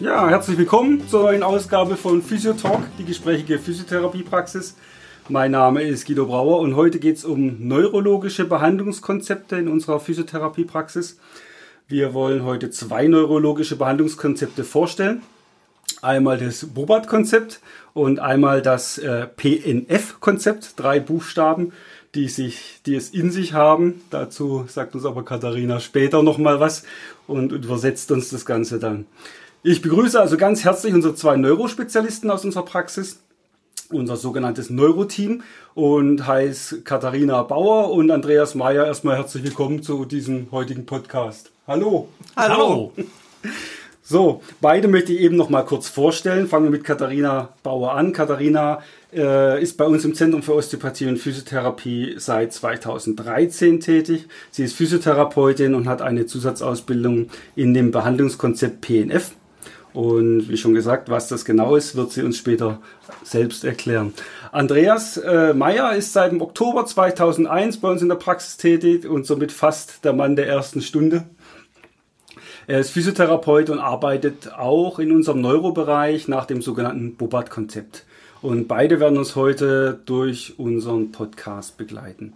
Ja, herzlich willkommen zur neuen Ausgabe von Physiotalk, die gesprächige Physiotherapiepraxis. Mein Name ist Guido Brauer und heute geht es um neurologische Behandlungskonzepte in unserer Physiotherapiepraxis. Wir wollen heute zwei neurologische Behandlungskonzepte vorstellen. Einmal das Bobat-Konzept und einmal das äh, PNF-Konzept, drei Buchstaben, die, sich, die es in sich haben. Dazu sagt uns aber Katharina später nochmal was und übersetzt uns das Ganze dann. Ich begrüße also ganz herzlich unsere zwei Neurospezialisten aus unserer Praxis, unser sogenanntes Neuroteam und heiße Katharina Bauer und Andreas Mayer. Erstmal herzlich willkommen zu diesem heutigen Podcast. Hallo. Hallo. So, beide möchte ich eben noch mal kurz vorstellen. Fangen wir mit Katharina Bauer an. Katharina äh, ist bei uns im Zentrum für Osteopathie und Physiotherapie seit 2013 tätig. Sie ist Physiotherapeutin und hat eine Zusatzausbildung in dem Behandlungskonzept PNF. Und wie schon gesagt, was das genau ist, wird sie uns später selbst erklären. Andreas äh, Meyer ist seit dem Oktober 2001 bei uns in der Praxis tätig und somit fast der Mann der ersten Stunde. Er ist Physiotherapeut und arbeitet auch in unserem Neurobereich nach dem sogenannten Bobat-Konzept. Und beide werden uns heute durch unseren Podcast begleiten.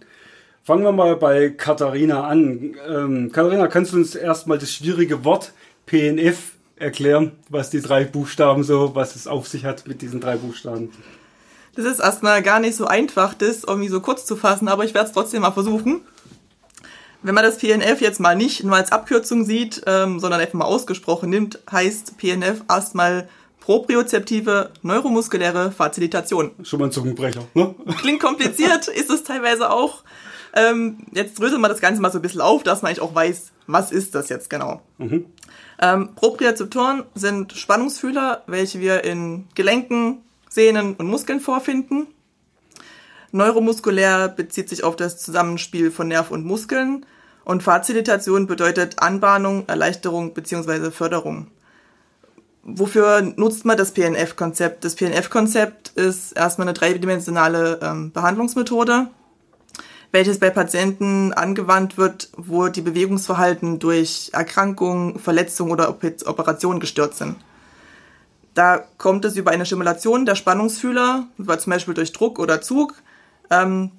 Fangen wir mal bei Katharina an. Ähm, Katharina, kannst du uns erstmal das schwierige Wort PNF erklären, was die drei Buchstaben so, was es auf sich hat mit diesen drei Buchstaben? Das ist erstmal gar nicht so einfach, das irgendwie so kurz zu fassen, aber ich werde es trotzdem mal versuchen. Wenn man das PNF jetzt mal nicht nur als Abkürzung sieht, ähm, sondern einfach mal ausgesprochen nimmt, heißt PNF erstmal propriozeptive neuromuskuläre Fazilitation. Schon mal ein Zungenbrecher, ne? Klingt kompliziert, ist es teilweise auch. Ähm, jetzt dröseln wir das Ganze mal so ein bisschen auf, dass man eigentlich auch weiß, was ist das jetzt genau. Mhm. Ähm, Propriozeptoren sind Spannungsfühler, welche wir in Gelenken, Sehnen und Muskeln vorfinden. Neuromuskulär bezieht sich auf das Zusammenspiel von Nerv und Muskeln und Fazilitation bedeutet Anbahnung, Erleichterung bzw. Förderung. Wofür nutzt man das PNF-Konzept? Das PNF-Konzept ist erstmal eine dreidimensionale ähm, Behandlungsmethode, welches bei Patienten angewandt wird, wo die Bewegungsverhalten durch Erkrankung, Verletzung oder Operation gestört sind. Da kommt es über eine Stimulation der Spannungsfühler, zum Beispiel durch Druck oder Zug. Ähm,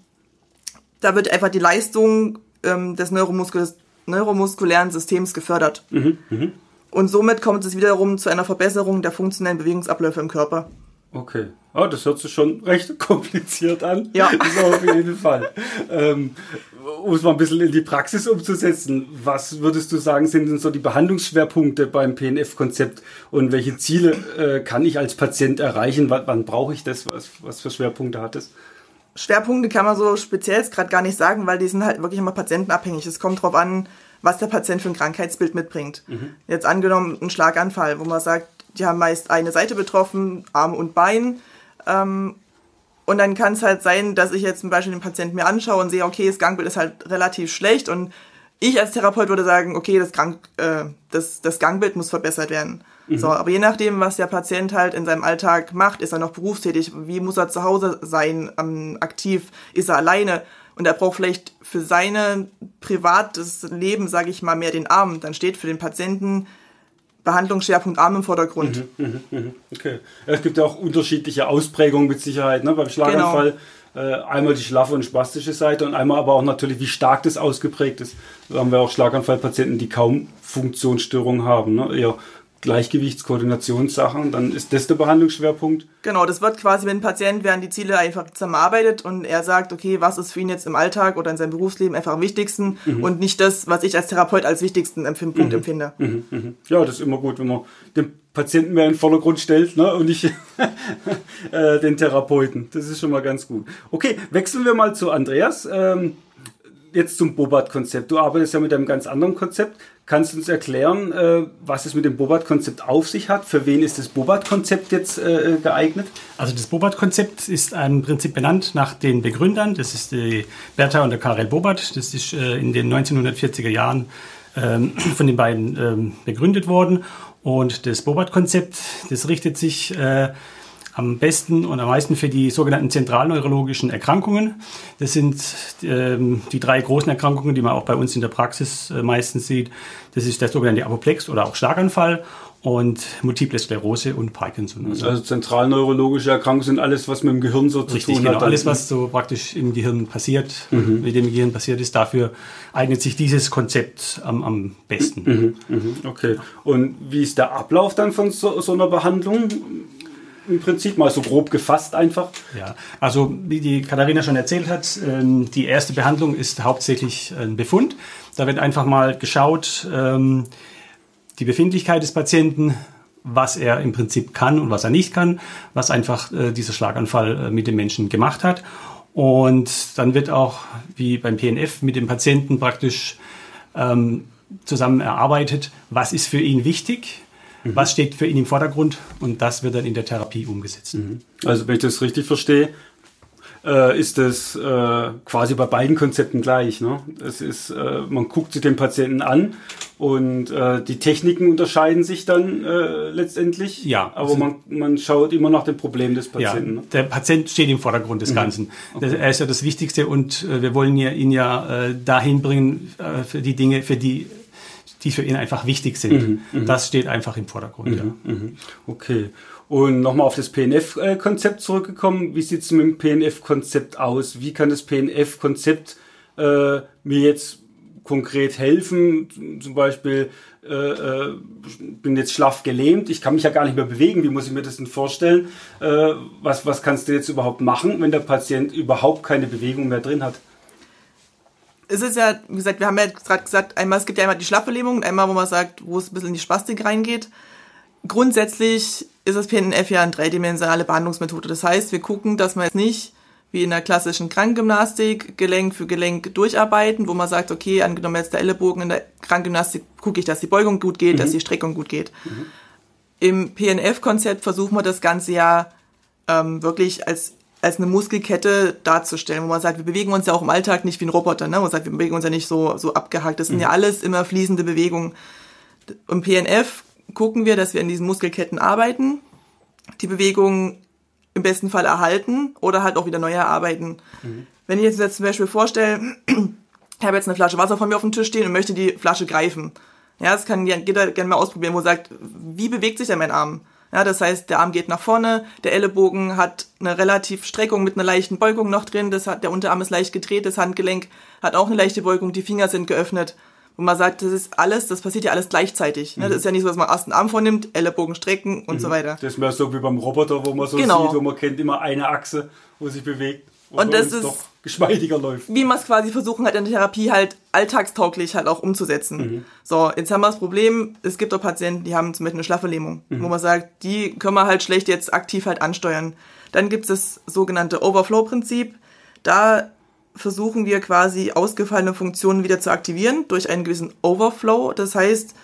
da wird einfach die Leistung ähm, des Neuromuskel neuromuskulären Systems gefördert. Mhm, mh. Und somit kommt es wiederum zu einer Verbesserung der funktionellen Bewegungsabläufe im Körper. Okay. Oh, das hört sich schon recht kompliziert an. Ja. So, auf jeden Fall. Ähm, um es mal ein bisschen in die Praxis umzusetzen, was würdest du sagen, sind denn so die Behandlungsschwerpunkte beim PNF-Konzept und welche Ziele äh, kann ich als Patient erreichen? W wann brauche ich das? Was, was für Schwerpunkte hat es? Schwerpunkte kann man so speziell gerade gar nicht sagen, weil die sind halt wirklich immer patientenabhängig. Es kommt darauf an, was der Patient für ein Krankheitsbild mitbringt. Mhm. Jetzt angenommen ein Schlaganfall, wo man sagt, die haben meist eine Seite betroffen, Arm und Bein. Ähm, und dann kann es halt sein, dass ich jetzt zum Beispiel den Patienten mir anschaue und sehe, okay, das Gangbild ist halt relativ schlecht und ich als Therapeut würde sagen, okay, das, Krank, äh, das, das Gangbild muss verbessert werden. Mhm. So, aber je nachdem, was der Patient halt in seinem Alltag macht, ist er noch berufstätig, wie muss er zu Hause sein, ähm, aktiv, ist er alleine und er braucht vielleicht für sein privates Leben, sage ich mal, mehr den Arm, dann steht für den Patienten Behandlungsschwerpunkt Arm im Vordergrund. Mhm, mh, mh. Okay. Es gibt ja auch unterschiedliche Ausprägungen mit Sicherheit. Ne? Beim Schlaganfall genau. äh, einmal die schlaffe und spastische Seite und einmal aber auch natürlich, wie stark das ausgeprägt ist. Da haben wir auch Schlaganfallpatienten, die kaum Funktionsstörungen haben. Ne? Eher Gleichgewichtskoordinationssachen, dann ist das der Behandlungsschwerpunkt. Genau, das wird quasi, wenn ein Patient während die Ziele einfach zusammenarbeitet und er sagt, okay, was ist für ihn jetzt im Alltag oder in seinem Berufsleben einfach am wichtigsten mhm. und nicht das, was ich als Therapeut als wichtigsten Punkt mhm. empfinde. Mhm. mhm. Ja, das ist immer gut, wenn man den Patienten mehr in den Vordergrund stellt ne, und nicht äh, den Therapeuten. Das ist schon mal ganz gut. Okay, wechseln wir mal zu Andreas. Ähm, jetzt zum Bobat-Konzept. Du arbeitest ja mit einem ganz anderen Konzept. Kannst du uns erklären, äh, was es mit dem Bobat-Konzept auf sich hat? Für wen ist das Bobat-Konzept jetzt äh, geeignet? Also das Bobat-Konzept ist im Prinzip benannt nach den Begründern. Das ist die Bertha und der Karel Bobat. Das ist äh, in den 1940er Jahren ähm, von den beiden ähm, begründet worden. Und das Bobat-Konzept, das richtet sich äh, am besten und am meisten für die sogenannten zentralneurologischen Erkrankungen. Das sind ähm, die drei großen Erkrankungen, die man auch bei uns in der Praxis äh, meistens sieht. Das ist der sogenannte Apoplex oder auch Schlaganfall und Multiple Sklerose und Parkinson. Also, also zentralneurologische Erkrankungen sind alles, was mit dem Gehirn so Richtig, zu tun genau, hat. Alles, was so praktisch im Gehirn passiert, mhm. mit dem Gehirn passiert ist, dafür eignet sich dieses Konzept am, am besten. Mhm. Mhm. Okay. Und wie ist der Ablauf dann von so, so einer Behandlung? Im Prinzip mal so grob gefasst einfach. Ja, also wie die Katharina schon erzählt hat, ähm, die erste Behandlung ist hauptsächlich ein Befund. Da wird einfach mal geschaut, ähm, die Befindlichkeit des Patienten, was er im Prinzip kann und was er nicht kann, was einfach äh, dieser Schlaganfall äh, mit dem Menschen gemacht hat. Und dann wird auch, wie beim PNF, mit dem Patienten praktisch ähm, zusammen erarbeitet, was ist für ihn wichtig, Mhm. Was steht für ihn im Vordergrund? Und das wird dann in der Therapie umgesetzt. Mhm. Also wenn ich das richtig verstehe, äh, ist das äh, quasi bei beiden Konzepten gleich. Ne? Es ist, äh, man guckt sich den Patienten an und äh, die Techniken unterscheiden sich dann äh, letztendlich. Ja. Aber also, man, man schaut immer nach dem Problem des Patienten. Ja, ne? Der Patient steht im Vordergrund des mhm. Ganzen. Okay. Er ist ja das Wichtigste und äh, wir wollen ja, ihn ja dahin bringen für die Dinge, für die die für ihn einfach wichtig sind. Mhm, mhm, das steht einfach im Vordergrund. Mhm, ja. Mhm. Okay. Und nochmal auf das PNF-Konzept zurückgekommen. Wie sieht es mit dem PNF-Konzept aus? Wie kann das PNF-Konzept äh, mir jetzt konkret helfen? Zum Beispiel, äh, äh, bin jetzt schlaff gelähmt, ich kann mich ja gar nicht mehr bewegen. Wie muss ich mir das denn vorstellen? Äh, was, was kannst du jetzt überhaupt machen, wenn der Patient überhaupt keine Bewegung mehr drin hat? Es ist ja, wie gesagt, wir haben ja gerade gesagt, einmal, es gibt ja einmal die schlaffe Lähmung und einmal, wo man sagt, wo es ein bisschen in die Spastik reingeht. Grundsätzlich ist das PNF ja eine dreidimensionale Behandlungsmethode. Das heißt, wir gucken, dass man jetzt nicht wie in der klassischen Krankgymnastik Gelenk für Gelenk durcharbeiten, wo man sagt, okay, angenommen jetzt der Ellenbogen in der Krankgymnastik, gucke ich, dass die Beugung gut geht, mhm. dass die Streckung gut geht. Mhm. Im PNF-Konzept versuchen wir das Ganze ja ähm, wirklich als als eine Muskelkette darzustellen, wo man sagt, wir bewegen uns ja auch im Alltag nicht wie ein Roboter, ne? wo man sagt, wir bewegen uns ja nicht so, so abgehakt. Das sind mhm. ja alles immer fließende Bewegungen. Im PNF gucken wir, dass wir in diesen Muskelketten arbeiten, die Bewegungen im besten Fall erhalten oder halt auch wieder neu erarbeiten. Mhm. Wenn ich jetzt, jetzt zum Beispiel vorstelle, ich habe jetzt eine Flasche Wasser vor mir auf dem Tisch stehen und möchte die Flasche greifen. Ja, das kann jeder gerne mal ausprobieren, wo sagt, wie bewegt sich denn mein Arm? Ja, das heißt, der Arm geht nach vorne, der Ellenbogen hat eine relativ Streckung mit einer leichten Beugung noch drin, das hat, der Unterarm ist leicht gedreht, das Handgelenk hat auch eine leichte Beugung, die Finger sind geöffnet. Und man sagt, das ist alles, das passiert ja alles gleichzeitig. Mhm. Das ist ja nicht so, dass man erst einen Arm vornimmt, Ellenbogen strecken und mhm. so weiter. Das ist mehr so wie beim Roboter, wo man so genau. sieht, wo man kennt immer eine Achse, wo sich bewegt. Und das ist doch geschmeidiger läuft. Wie man es quasi versuchen hat in der Therapie halt alltagstauglich halt auch umzusetzen. Mhm. So, jetzt haben wir das Problem, es gibt auch Patienten, die haben zum Beispiel eine Schlafverlähmung, mhm. wo man sagt, die können wir halt schlecht jetzt aktiv halt ansteuern. Dann gibt es das sogenannte Overflow-Prinzip. Da versuchen wir quasi ausgefallene Funktionen wieder zu aktivieren durch einen gewissen Overflow. Das heißt,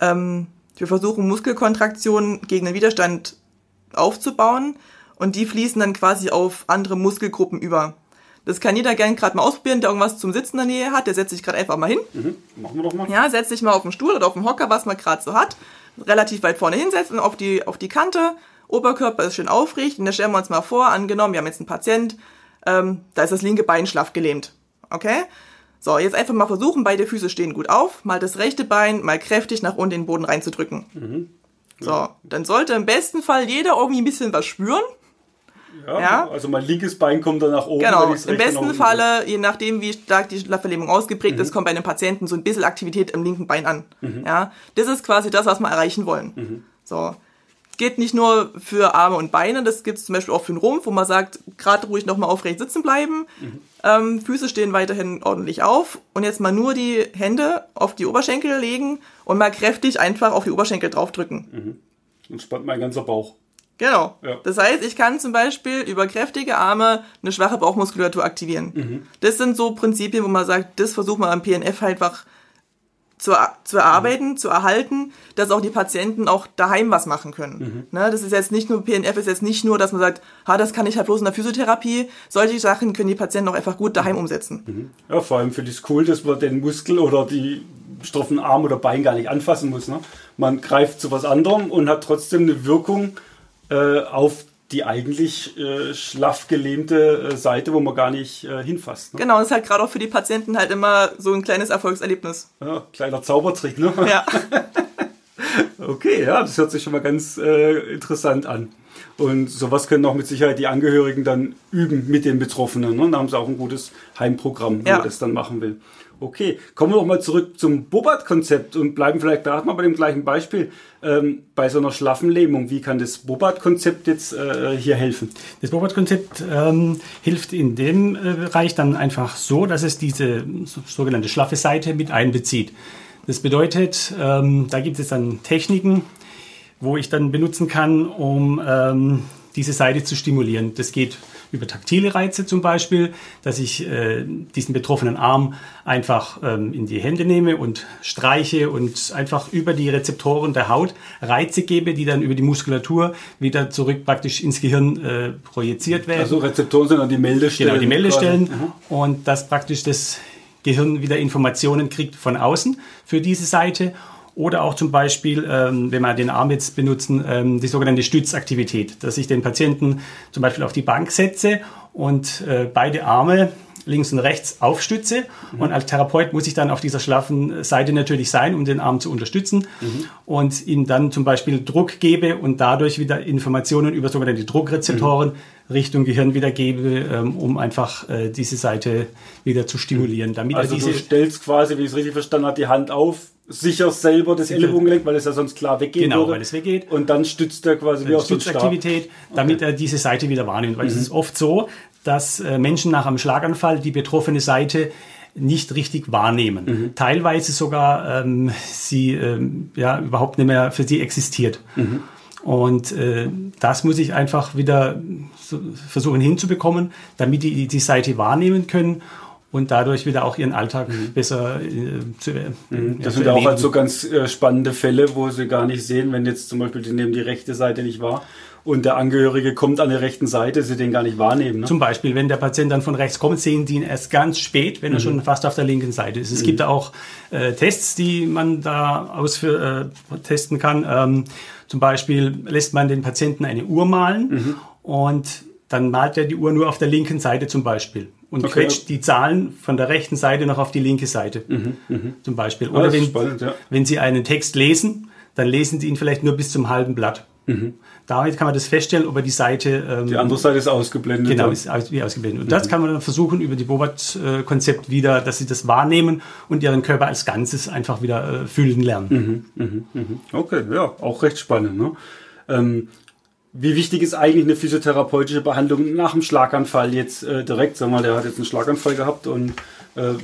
ähm, wir versuchen Muskelkontraktionen gegen den Widerstand aufzubauen und die fließen dann quasi auf andere Muskelgruppen über. Das kann jeder gerne gerade mal ausprobieren, der irgendwas zum Sitzen in der Nähe hat. Der setzt sich gerade einfach mal hin. Mhm. Machen wir doch mal. Ja, setzt sich mal auf den Stuhl oder auf den Hocker, was man gerade so hat. Relativ weit vorne hinsetzen, auf die, auf die Kante. Oberkörper ist schön aufrecht. Und da stellen wir uns mal vor, angenommen, wir haben jetzt einen Patient, ähm, da ist das linke Bein schlaff gelähmt. Okay? So, jetzt einfach mal versuchen, beide Füße stehen gut auf, mal das rechte Bein mal kräftig nach unten in den Boden reinzudrücken. Mhm. So, dann sollte im besten Fall jeder irgendwie ein bisschen was spüren. Ja, ja, Also mein linkes Bein kommt dann nach oben. Genau. Im besten Falle, je nachdem, wie stark die Schlafverlähmung ausgeprägt mhm. ist, kommt bei einem Patienten so ein bisschen Aktivität im linken Bein an. Mhm. Ja, das ist quasi das, was wir erreichen wollen. Mhm. So. Geht nicht nur für Arme und Beine, das gibt es zum Beispiel auch für den Rumpf, wo man sagt, gerade ruhig nochmal aufrecht sitzen bleiben. Mhm. Ähm, Füße stehen weiterhin ordentlich auf und jetzt mal nur die Hände auf die Oberschenkel legen und mal kräftig einfach auf die Oberschenkel draufdrücken. Mhm. Und spannt mein ganzer Bauch. Genau. Ja. Das heißt, ich kann zum Beispiel über kräftige Arme eine schwache Bauchmuskulatur aktivieren. Mhm. Das sind so Prinzipien, wo man sagt, das versucht man am PNF halt einfach zu, zu erarbeiten, zu erhalten, dass auch die Patienten auch daheim was machen können. Mhm. Ne, das ist jetzt nicht nur, PNF ist jetzt nicht nur, dass man sagt, ha, das kann ich halt bloß in der Physiotherapie. Solche Sachen können die Patienten auch einfach gut daheim umsetzen. Ja, vor allem finde ich es cool, dass man den Muskel oder die straffen Arm oder Bein gar nicht anfassen muss. Ne? Man greift zu was anderem und hat trotzdem eine Wirkung äh, auf die eigentlich äh, schlaff gelähmte äh, Seite, wo man gar nicht äh, hinfasst. Ne? Genau, das ist halt gerade auch für die Patienten halt immer so ein kleines Erfolgserlebnis. Ja, kleiner Zaubertrick, ne? Ja. Okay, ja, das hört sich schon mal ganz äh, interessant an. Und sowas können auch mit Sicherheit die Angehörigen dann üben mit den Betroffenen. Ne? Da haben sie auch ein gutes Heimprogramm, Ja. wo das dann machen will. Okay, kommen wir doch mal zurück zum Bobat-Konzept und bleiben vielleicht gerade mal bei dem gleichen Beispiel. Ähm, bei so einer schlaffen Lähmung, wie kann das Bobat-Konzept jetzt äh, hier helfen? Das Bobat-Konzept ähm, hilft in dem äh, Bereich dann einfach so, dass es diese so- sogenannte schlaffe Seite mit einbezieht. Das bedeutet, ähm, da gibt es dann Techniken, wo ich dann benutzen kann, um ähm, diese Seite zu stimulieren. Das geht über taktile Reize zum Beispiel, dass ich äh, diesen betroffenen Arm einfach ähm, in die Hände nehme und streiche und einfach über die Rezeptoren der Haut Reize gebe, die dann über die Muskulatur wieder zurück praktisch ins Gehirn äh, projiziert werden. Also Rezeptoren sind dann die Meldestellen. Genau, die Meldestellen. Mhm. Und dass praktisch das Gehirn wieder Informationen kriegt von außen für diese Seite. Oder auch zum Beispiel, ähm, wenn wir den Arm jetzt benutzen, ähm, die sogenannte Stützaktivität, dass ich den Patienten zum Beispiel auf die Bank setze und äh, beide Arme links und rechts aufstütze. Und als Therapeut muss ich dann auf dieser schlaffen Seite natürlich sein, um den Arm zu unterstützen und ihm dann zum Beispiel Druck gebe und dadurch wieder Informationen über sogenannte Druckrezeptoren Richtung Gehirn wiedergebe, ähm, um einfach äh, diese Seite wieder zu stimulieren. Damit Also diese du stellst quasi, wie ich es richtig verstanden habe, die Hand auf, sicherst selber das Ellbogengelenk, weil es ja sonst klar weggehen Genau, würde. weil es weggeht. Und dann stützt er quasi wie auf so. Stützaktivität, damit er diese Seite wieder wahrnimmt. Weil es ist oft so, dass äh, Menschen nach einem Schlaganfall die betroffene Seite nicht richtig wahrnehmen. Teilweise sogar ähm, sie ähm, ja überhaupt nicht mehr für sie existiert. Und äh, das muss ich einfach wieder so versuchen hinzubekommen, damit die die Seite wahrnehmen können und dadurch wieder auch ihren Alltag besser äh, zu, äh, ja, Das sind ja auch erleben. halt so ganz äh, spannende Fälle, wo sie gar nicht sehen, wenn jetzt zum Beispiel die nehmen die rechte Seite nicht wahr und der Angehörige kommt an der rechten Seite, sie den gar nicht wahrnehmen. Ne? Zum Beispiel, wenn der Patient dann von rechts kommt, sehen die ihn erst ganz spät, wenn er schon fast auf der linken Seite ist. Es gibt auch äh, Tests, die man da ausführ, äh, testen kann. Ähm, zum Beispiel lässt man den Patienten eine Uhr malen und dann malt er die Uhr nur auf der linken Seite zum Beispiel und Okay. quetscht die Zahlen von der rechten Seite noch auf die linke Seite zum Beispiel. Oder wenn, spannend, ja. wenn Sie einen Text lesen, dann lesen Sie ihn vielleicht nur bis zum halben Blatt. Damit kann man das feststellen, ob er die Seite ähm, Die andere Seite ist ausgeblendet. Genau, ist aus, wie ausgeblendet. Und das kann man dann versuchen über die Bobat-Konzept wieder, dass sie das wahrnehmen und ihren Körper als Ganzes einfach wieder äh, fühlen lernen. Okay, ja, auch recht spannend. Ne? Ähm, wie wichtig ist eigentlich eine physiotherapeutische Behandlung nach dem Schlaganfall jetzt äh, direkt? Wir mal, der hat jetzt einen Schlaganfall gehabt und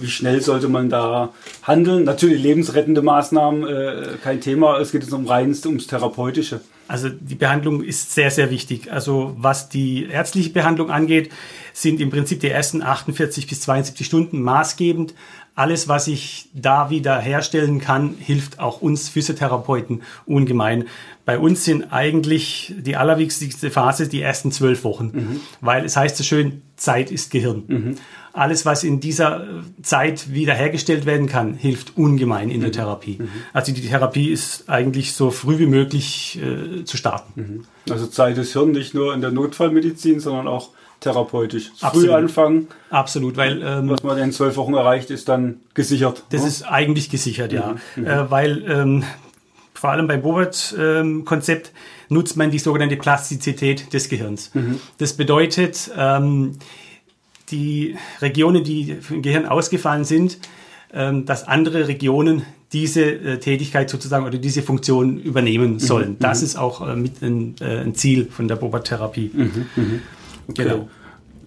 wie schnell sollte man da handeln? Natürlich lebensrettende Maßnahmen, äh, kein Thema. Es geht jetzt um reinst ums Therapeutische. Also die Behandlung ist sehr, sehr wichtig. Also was die ärztliche Behandlung angeht, sind im Prinzip die ersten 48 bis 72 Stunden maßgebend. Alles, was ich da wieder herstellen kann, hilft auch uns Physiotherapeuten ungemein. Bei uns sind eigentlich die allerwichtigste Phase die ersten zwölf Wochen, weil es heißt so schön, Zeit ist Gehirn. Alles, was in dieser äh, Zeit wiederhergestellt werden kann, hilft ungemein in der Therapie. Also die Therapie ist eigentlich so früh wie möglich äh, zu starten. Also Zeit ist Hirn nicht nur in der Notfallmedizin, sondern auch therapeutisch. Früh Absolut. anfangen, Absolut, weil ähm, was man in zwölf Wochen erreicht, ist dann gesichert. das ne? ist eigentlich gesichert, ja. Äh, weil ähm, vor allem beim Bobert-Konzept nutzt man die sogenannte Plastizität des Gehirns. Das bedeutet, ähm, die Regionen, die im Gehirn ausgefallen sind, ähm, dass andere Regionen diese äh, Tätigkeit sozusagen oder diese Funktion übernehmen sollen. Das ist auch äh, mit ein, äh, ein Ziel von der Bobert-Therapie. Okay. Genau.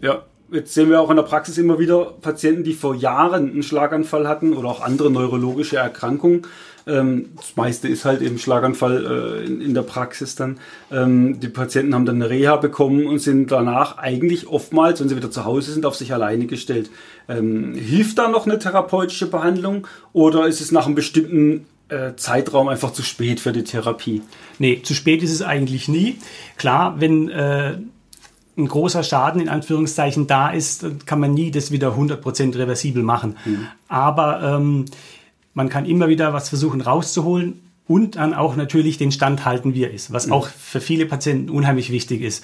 Ja, jetzt sehen wir auch in der Praxis immer wieder Patienten, die vor Jahren einen Schlaganfall hatten oder auch andere neurologische Erkrankungen. Ähm, das meiste ist halt eben Schlaganfall äh, in, der Praxis dann. Ähm, die Patienten haben dann eine Reha bekommen und sind danach eigentlich oftmals, wenn sie wieder zu Hause sind, auf sich alleine gestellt. Ähm, hilft da noch eine therapeutische Behandlung oder ist es nach einem bestimmten äh, Zeitraum einfach zu spät für die Therapie? Nee, zu spät ist es eigentlich nie. Klar, wenn äh, ein großer Schaden in Anführungszeichen da ist, kann man nie das wieder 100% reversibel machen. Mhm. Aber ähm, man kann immer wieder was versuchen rauszuholen und dann auch natürlich den Stand halten, wie er ist, was mhm. auch für viele Patienten unheimlich wichtig ist.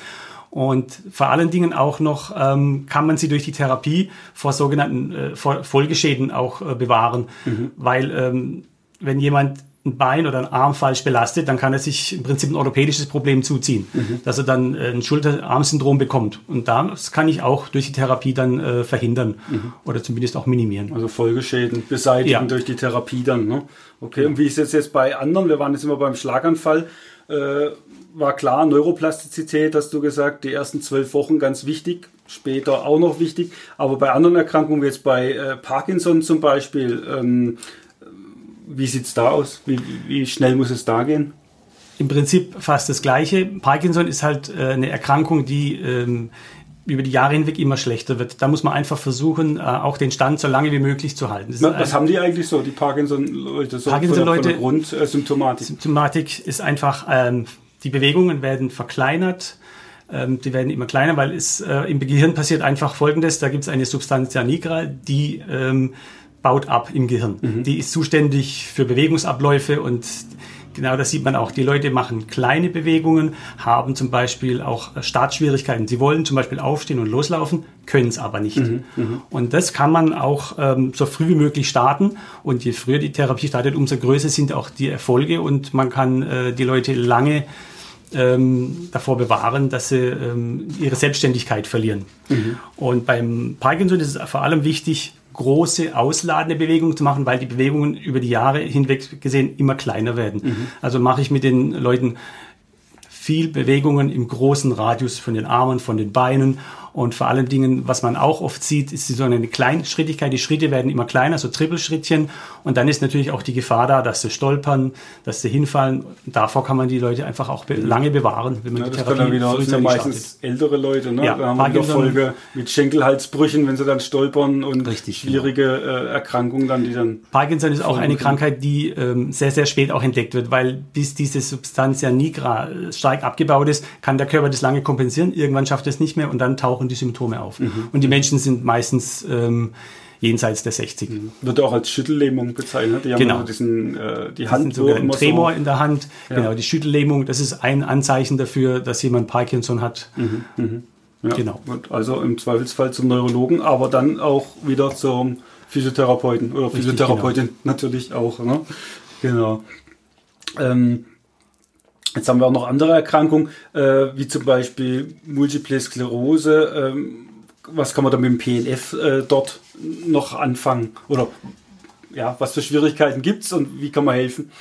Und vor allen Dingen auch noch ähm, kann man sie durch die Therapie vor sogenannten äh, Folgeschäden auch äh, bewahren, mhm. weil ähm, wenn jemand ein Bein oder ein Arm falsch belastet, dann kann er sich im Prinzip ein orthopädisches Problem zuziehen, mhm. dass er dann äh, ein Schulter-Arm-Syndrom bekommt. Und das kann ich auch durch die Therapie dann äh, verhindern mhm. oder zumindest auch minimieren. Also Folgeschäden beseitigen ja. durch die Therapie dann. Ne? Okay, ja. und wie ist es jetzt bei anderen? Wir waren jetzt immer beim Schlaganfall. Äh, war klar, Neuroplastizität, hast du gesagt, die ersten zwölf Wochen ganz wichtig, später auch noch wichtig. Aber bei anderen Erkrankungen, wie jetzt bei äh, Parkinson zum Beispiel, ähm, wie sieht es da aus? Wie, wie schnell muss es da gehen? Im Prinzip fast das Gleiche. Parkinson ist halt äh, eine Erkrankung, die ähm, über die Jahre hinweg immer schlechter wird. Da muss man einfach versuchen, äh, auch den Stand so lange wie möglich zu halten. Na, was haben die eigentlich so, die Parkinson-Leute? So Parkinson-Leute, Grundsymptomatik? Symptomatik ist einfach, ähm, die Bewegungen werden verkleinert, ähm, die werden immer kleiner, weil es äh, im Gehirn passiert einfach Folgendes, da gibt es eine Substantia nigra, die ähm, baut ab im Gehirn. Mhm. Die ist zuständig für Bewegungsabläufe und genau das sieht man auch. Die Leute machen kleine Bewegungen, haben zum Beispiel auch Startschwierigkeiten. Sie wollen zum Beispiel aufstehen und loslaufen, können es aber nicht. Mhm, mhm, und das kann man auch ähm, so früh wie möglich starten. Und je früher die Therapie startet, umso größer sind auch die Erfolge und man kann äh, die Leute lange ähm, davor bewahren, dass sie ähm, ihre Selbstständigkeit verlieren. Mhm. Und beim Parkinson ist es vor allem wichtig, große ausladende Bewegungen zu machen, weil die Bewegungen über die Jahre hinweg gesehen immer kleiner werden. Mhm. Also mache ich mit den Leuten viel Bewegungen im großen Radius von den Armen, von den Beinen und vor allen Dingen, was man auch oft sieht, ist so eine Kleinschrittigkeit. Die Schritte werden immer kleiner, so Trippelschrittchen. Und dann ist natürlich auch die Gefahr da, dass sie stolpern, dass sie hinfallen. davor kann man die Leute einfach auch be lange bewahren, wenn man ja, die Therapie das wieder, das sind ja meistens startet. ältere Leute, ne? Ja, da haben wir Folge mit Schenkelhalsbrüchen, wenn sie dann stolpern und Richtig, genau. schwierige genau. äh, Erkrankungen dann, die dann... Parkinson ist auch eine Krankheit, die ähm, sehr, sehr spät auch entdeckt wird, weil bis diese Substanz nigra stark abgebaut ist, kann der Körper das lange kompensieren. Irgendwann schafft es nicht mehr und dann tauchen tauchen die Symptome auf. Mhm. Und die Menschen sind meistens ähm, jenseits der 60. Mhm. Wird auch als Schüttellähmung bezeichnet. Die haben genau. diesen, äh, die Hand so ein Tremor so in der Hand. Ja. Genau, die Schüttellähmung, das ist ein Anzeichen dafür, dass jemand Parkinson hat. Mhm. Mhm. Ja. Genau. Und also im Zweifelsfall zum Neurologen, aber dann auch wieder zum Physiotherapeuten oder Richtig, Physiotherapeutin genau. natürlich auch. Ne? Genau. Ähm, Jetzt haben wir auch noch andere Erkrankungen, äh, wie zum Beispiel Multiple Sklerose. Ähm, was kann man da mit dem PNF äh, dort noch anfangen? Oder ja, was für Schwierigkeiten gibt es und wie kann man helfen?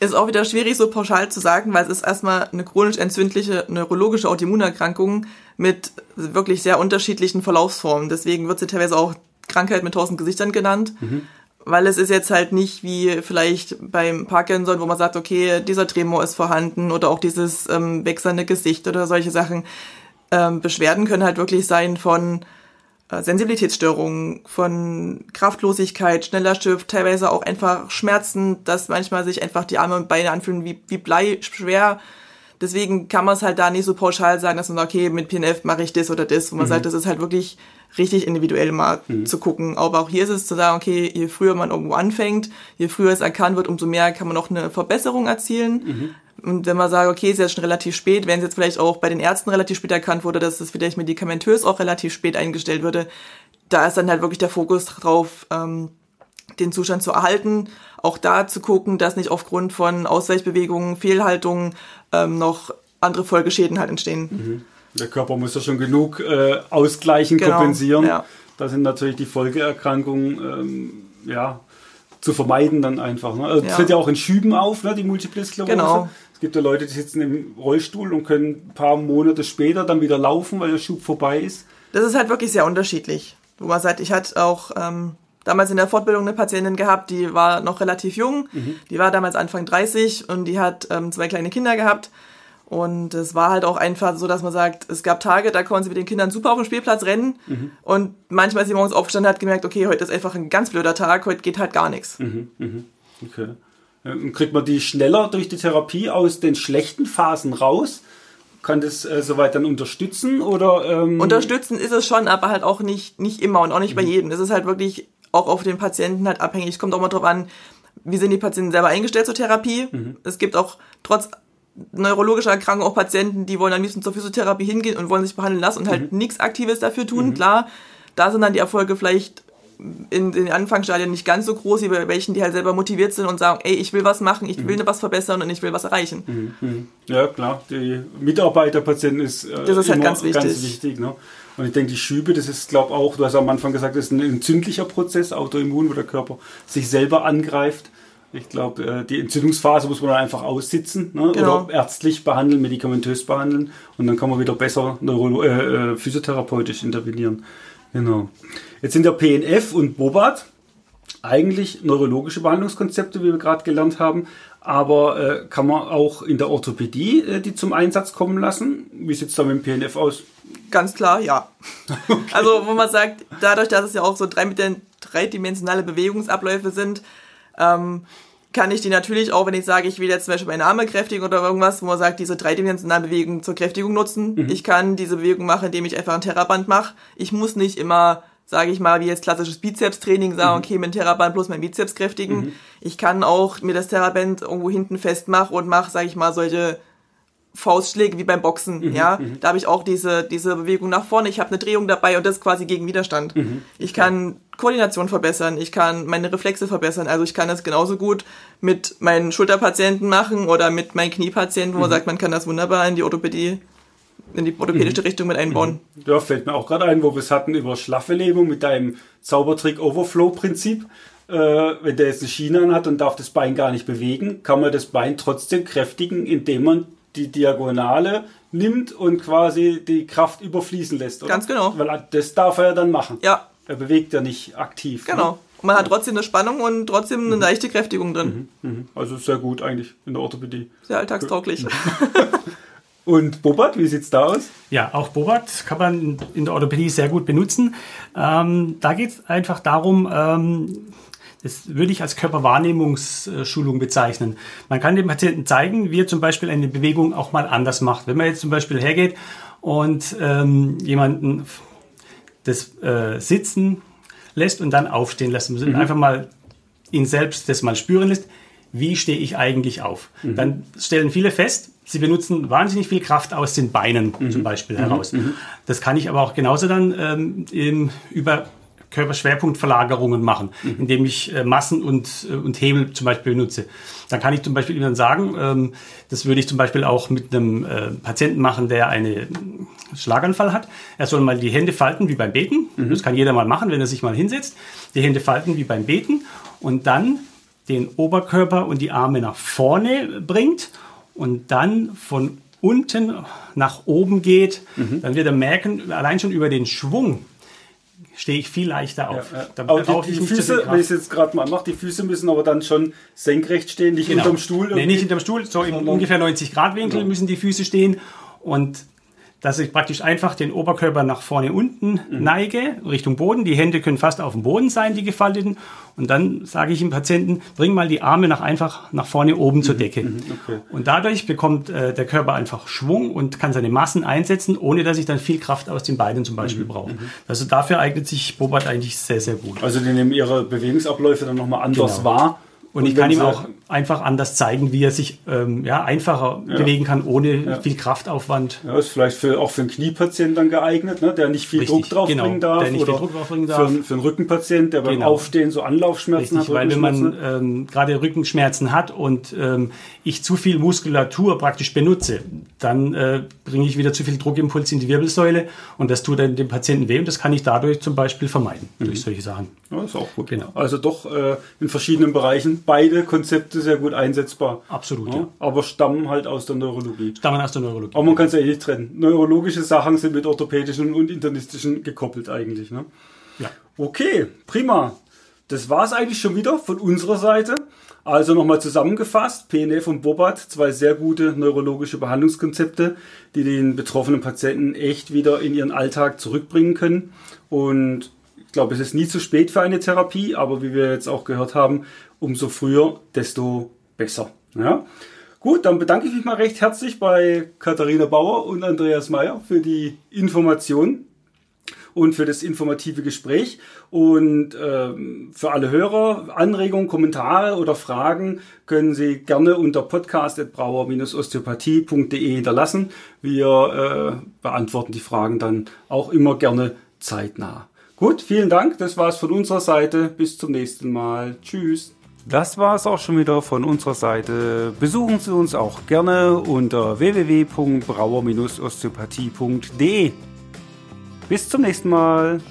Ist auch wieder schwierig so pauschal zu sagen, weil es ist erstmal eine chronisch entzündliche neurologische Autoimmunerkrankung mit wirklich sehr unterschiedlichen Verlaufsformen. Deswegen wird sie teilweise auch Krankheit mit tausend Gesichtern genannt. Mhm weil es ist jetzt halt nicht wie vielleicht beim Parkinson, wo man sagt, okay, dieser Tremor ist vorhanden oder auch dieses ähm, wechselnde Gesicht oder solche Sachen. Ähm, Beschwerden können halt wirklich sein von äh, Sensibilitätsstörungen, von Kraftlosigkeit, schneller Stift, teilweise auch einfach Schmerzen, dass manchmal sich einfach die Arme und Beine anfühlen wie, wie Blei schwer. Deswegen kann man es halt da nicht so pauschal sagen, dass man sagt, okay, mit PNF mache ich das oder das, wo man mhm. sagt, das ist halt wirklich richtig individuell mal mhm. zu gucken. Aber auch hier ist es zu sagen, okay, je früher man irgendwo anfängt, je früher es erkannt wird, umso mehr kann man noch eine Verbesserung erzielen. Mhm. Und wenn man sagt, okay, ist jetzt schon relativ spät, wenn es jetzt vielleicht auch bei den Ärzten relativ spät erkannt wurde, dass es vielleicht medikamentös auch relativ spät eingestellt würde, da ist dann halt wirklich der Fokus drauf, ähm, den Zustand zu erhalten. Auch da zu gucken, dass nicht aufgrund von Ausweichbewegungen, Fehlhaltungen ähm, noch andere Folgeschäden halt entstehen. Mhm. Der Körper muss ja schon genug äh, ausgleichen, genau, kompensieren. Ja. Da sind natürlich die Folgeerkrankungen ähm, ja, zu vermeiden dann einfach. Ne? Also ja. Das tritt ja auch in Schüben auf, ne, die Multiple Sklerose. Genau. Es gibt ja Leute, die sitzen im Rollstuhl und können ein paar Monate später dann wieder laufen, weil der Schub vorbei ist. Das ist halt wirklich sehr unterschiedlich. Wo man sagt, ich hatte auch ähm, damals in der Fortbildung eine Patientin gehabt, die war noch relativ jung, mhm. die war damals Anfang 30 und die hat ähm, zwei kleine Kinder gehabt. Und es war halt auch einfach so, dass man sagt, es gab Tage, da konnten sie mit den Kindern super auf dem Spielplatz rennen. Mhm. Und manchmal ist sie morgens aufgestanden und hat gemerkt, okay, heute ist einfach ein ganz blöder Tag, heute geht halt gar nichts. Mhm. Mhm. Okay. Ähm, kriegt man die schneller durch die Therapie aus den schlechten Phasen raus? Kann das äh, soweit dann unterstützen oder? Ähm unterstützen ist es schon, aber halt auch nicht nicht immer und auch nicht bei mhm. jedem. Das ist halt wirklich auch auf den Patienten halt abhängig. Es kommt auch mal drauf an, wie sind die Patienten selber eingestellt zur Therapie. Mhm. Es gibt auch trotz neurologischer Erkrankung auch Patienten, die wollen am liebsten zur Physiotherapie hingehen und wollen sich behandeln lassen und halt mhm. nichts Aktives dafür tun. Mhm. Klar, da sind dann die Erfolge vielleicht in den Anfangsstadien nicht ganz so groß wie bei welchen, die halt selber motiviert sind und sagen, ey, ich will was machen, ich will mhm. was verbessern und ich will was erreichen. Mhm. Ja, klar. Die Mitarbeiterpatienten ist, äh, das ist halt ganz wichtig. Ganz wichtig ne? Und ich denke, die Schübe, das ist, glaube auch, du hast am Anfang gesagt, das ist ein entzündlicher Prozess, Autoimmun, wo der Körper sich selber angreift. Ich glaube, äh, die Entzündungsphase muss man dann einfach aussitzen ne? genau. oder ärztlich behandeln, medikamentös behandeln und dann kann man wieder besser neuro äh, äh, physiotherapeutisch intervenieren. Genau. Jetzt sind der PNF und Bobat eigentlich neurologische Behandlungskonzepte, wie wir gerade gelernt haben, aber äh, kann man auch in der Orthopädie äh, die zum Einsatz kommen lassen? Wie sieht es da mit dem PNF aus? Ganz klar, ja. okay. Also, wo man sagt, dadurch, dass es ja auch so dreidimensionale Bewegungsabläufe sind, ähm, kann ich die natürlich auch, wenn ich sage, ich will jetzt zum Beispiel meine Arme kräftigen oder irgendwas, wo man sagt, diese dreidimensionalen Bewegungen zur Kräftigung nutzen. Mhm. Ich kann diese Bewegung machen, indem ich einfach ein Terraband mache. Ich muss nicht immer, sage ich mal, wie jetzt klassisches Bizeps-Training sagen, mhm. okay, mit Terraband bloß mein Bizeps kräftigen. Mhm. Ich kann auch mir das Terraband irgendwo hinten festmachen und mache, sage ich mal, solche Faustschläge wie beim Boxen, mhm, ja. Mhm. Da habe ich auch diese, diese Bewegung nach vorne. Ich habe eine Drehung dabei und das quasi gegen Widerstand. Mhm. Ich kann Koordination verbessern, ich kann meine Reflexe verbessern. Also ich kann das genauso gut mit meinen Schulterpatienten machen oder mit meinen Kniepatienten, wo man mhm. sagt, man kann das wunderbar in die Orthopädie, in die orthopädische mhm. Richtung mit einbauen. Mhm. Ja, fällt mir auch gerade ein, wo wir es hatten über schlaffe Lähmung mit deinem Zaubertrick Overflow-Prinzip. Äh, wenn der jetzt eine Schiene hat und darf das Bein gar nicht bewegen, kann man das Bein trotzdem kräftigen, indem man die Diagonale nimmt und quasi die Kraft überfließen lässt. Oder? Ganz genau. Weil das darf er ja dann machen. Ja. Er bewegt ja nicht aktiv. Ne? Genau. Ne? Und man hat trotzdem eine Spannung und trotzdem eine mhm. leichte Kräftigung drin. Mhm. Mhm. Also sehr gut eigentlich in der Orthopädie. Sehr alltagstauglich. Und Bobat, wie sieht's da aus? Ja, auch Bobat kann man in der Orthopädie sehr gut benutzen. Ähm, da geht es einfach darum, ähm, das würde ich als Körperwahrnehmungsschulung bezeichnen. Man kann dem Patienten zeigen, wie er zum Beispiel eine Bewegung auch mal anders macht. Wenn man jetzt zum Beispiel hergeht und ähm, jemanden das äh, Sitzen lässt und dann aufstehen lässt, mhm. einfach mal ihn selbst das mal spüren lässt, wie stehe ich eigentlich auf? Mhm. Dann stellen viele fest, sie benutzen wahnsinnig viel Kraft aus den Beinen mhm. zum Beispiel heraus. Mhm. Mhm. Das kann ich aber auch genauso dann ähm, über Körperschwerpunktverlagerungen machen, mhm. indem ich äh, Massen und, äh, und Hebel zum Beispiel benutze. Dann kann ich zum Beispiel Ihnen sagen, ähm, das würde ich zum Beispiel auch mit einem äh, Patienten machen, der einen Schlaganfall hat. Er soll mal die Hände falten wie beim Beten. Mhm. Das kann jeder mal machen, wenn er sich mal hinsetzt. Die Hände falten wie beim Beten und dann den Oberkörper und die Arme nach vorne bringt und dann von unten nach oben geht, mhm. dann wird er merken, allein schon über den Schwung, stehe ich viel leichter auf. Ja, ja. Aber die, die Füße, wenn ich es jetzt gerade mal mache, die Füße müssen aber dann schon senkrecht stehen, nicht genau. unterm Stuhl. Nee, nicht hinterm Stuhl, so im ungefähr 90 Grad Winkel ja. müssen die Füße stehen und dass ich praktisch einfach den Oberkörper nach vorne unten mhm. neige, Richtung Boden. Die Hände können fast auf dem Boden sein, die gefalteten. Und dann sage ich dem Patienten, bring mal die Arme nach einfach nach vorne oben mhm. zur Decke. Mhm. Okay. Und dadurch bekommt äh, der Körper einfach Schwung und kann seine Massen einsetzen, ohne dass ich dann viel Kraft aus den Beinen zum Beispiel mhm. brauche. Mhm. Also dafür eignet sich Bobat eigentlich sehr, sehr gut. Also die nehmen ihre Bewegungsabläufe dann nochmal anders genau. wahr und, und ich kann ihm auch einfach anders zeigen, wie er sich ähm, ja, einfacher ja. bewegen kann, ohne ja. viel Kraftaufwand. Ja, ist vielleicht für, auch für einen Kniepatienten dann geeignet, ne? der nicht viel Richtig, Druck drauf genau, darf. Der nicht viel Druck drauf bringen darf. Für, für einen Rückenpatient, der beim genau. Aufstehen so Anlaufschmerzen Richtig, hat. Weil wenn man ähm, gerade Rückenschmerzen hat und ähm, ich zu viel Muskulatur praktisch benutze, dann äh, bringe ich wieder zu viel Druckimpuls in die Wirbelsäule und das tut dann dem Patienten weh und das kann ich dadurch zum Beispiel vermeiden, mhm. durch solche Sachen. Ja, ist auch gut. Genau. Also doch äh, in verschiedenen Bereichen sind beide Konzepte sehr gut einsetzbar. Absolut, ja. ja. Aber stammen halt aus der Neurologie. Stammen aus der Neurologie. Aber man kann es ja eh nicht trennen. Neurologische Sachen sind mit orthopädischen und internistischen gekoppelt eigentlich. Ne? Ja. Okay, prima. Das war es eigentlich schon wieder von unserer Seite. Also nochmal zusammengefasst, PNF und Bobat, zwei sehr gute neurologische Behandlungskonzepte, die den betroffenen Patienten echt wieder in ihren Alltag zurückbringen können. Und glaube, es ist nie zu spät für eine Therapie, aber wie wir jetzt auch gehört haben, umso früher, desto besser. Ja? Gut, dann bedanke ich mich mal recht herzlich bei Katharina Bauer und Andreas Meyer für die Informationen und für das informative Gespräch. Und ähm, für alle Hörer, Anregungen, Kommentare oder Fragen können Sie gerne unter podcast.brauer-osteopathie.de hinterlassen. Wir äh, beantworten die Fragen dann auch immer gerne zeitnah. Gut, vielen Dank. Das war's von unserer Seite. Bis zum nächsten Mal. Tschüss. Das war es auch schon wieder von unserer Seite. Besuchen Sie uns auch gerne unter www.brauer-osteopathie.de. Bis zum nächsten Mal.